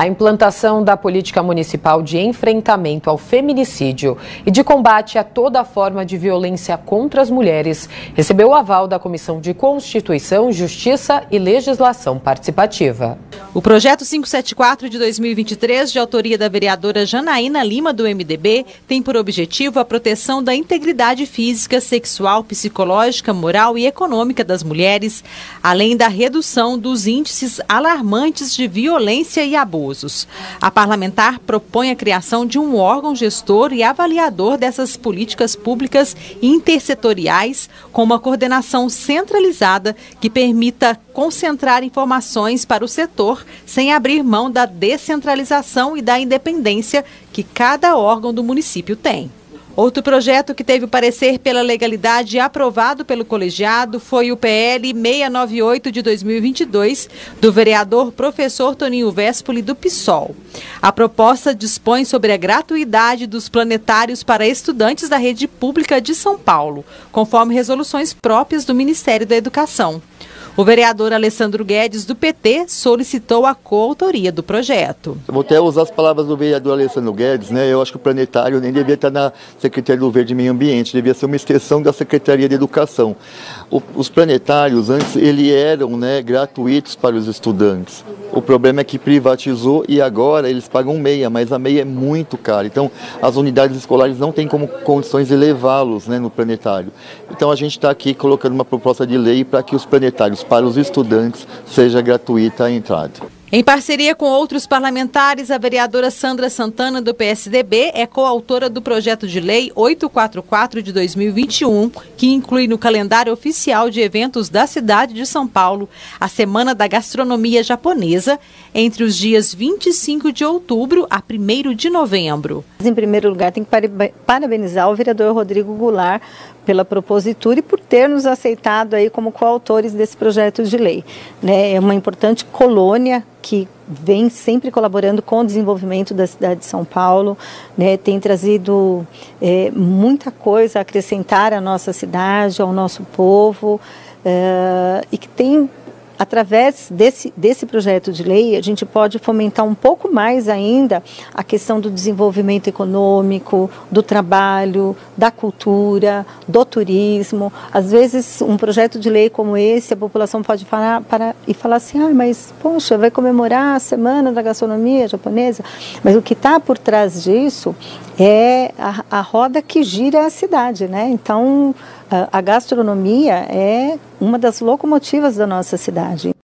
A implantação da política municipal de enfrentamento ao feminicídio e de combate a toda forma de violência contra as mulheres recebeu o aval da Comissão de Constituição, Justiça e Legislação Participativa. O projeto 574 de 2023, de autoria da vereadora Janaína Lima, do MDB, tem por objetivo a proteção da integridade física, sexual, psicológica, moral e econômica das mulheres, além da redução dos índices alarmantes de violência e abuso A parlamentar propõe a criação de um órgão gestor e avaliador dessas políticas públicas intersetoriais com uma coordenação centralizada que permita concentrar informações para o setor sem abrir mão da descentralização e da independência que cada órgão do município tem. Outro projeto que teve o parecer pela legalidade aprovado pelo colegiado foi o PL 698 de 2022, do vereador professor Toninho Véspoli do PSOL. A proposta dispõe sobre a gratuidade dos planetários para estudantes da rede pública de São Paulo, conforme resoluções próprias do Ministério da Educação. O vereador Alessandro Guedes, do PT, solicitou a coautoria do projeto. Vou até usar as palavras do vereador Alessandro Guedes, né? Eu acho que o planetário nem devia estar na Secretaria do Verde e Meio Ambiente, devia ser uma extensão da Secretaria de Educação. O, os planetários, antes, eles eram né, gratuitos para os estudantes. O problema é que privatizou e agora eles pagam meia, mas a meia é muito cara. Então, as unidades escolares não têm como condições de levá-los né, no planetário. Então, a gente está aqui colocando uma proposta de lei para que os planetários para os estudantes seja gratuita a entrada. Em parceria com outros parlamentares, a vereadora Sandra Santana, do PSDB, é coautora do projeto de lei 844 de 2021, que inclui no calendário oficial de eventos da cidade de São Paulo a Semana da Gastronomia Japonesa, entre os dias 25 de outubro a 1 de novembro. Em primeiro lugar, tem que parabenizar o vereador Rodrigo Goulart pela propositura e por ter nos aceitado aí como coautores desse projeto de lei. Né? É uma importante colônia que vem sempre colaborando com o desenvolvimento da cidade de São Paulo, né? tem trazido é, muita coisa a acrescentar à nossa cidade, ao nosso povo, é, e que tem através desse, desse projeto de lei, a gente pode fomentar um pouco mais ainda a questão do desenvolvimento econômico, do trabalho, da cultura, do turismo. Às vezes, um projeto de lei como esse, a população pode falar para, e falar assim: ah, mas, poxa, vai comemorar a Semana da Gastronomia Japonesa. Mas o que está por trás disso é a, a roda que gira a cidade, né? Então, a gastronomia é uma das locomotivas da nossa cidade.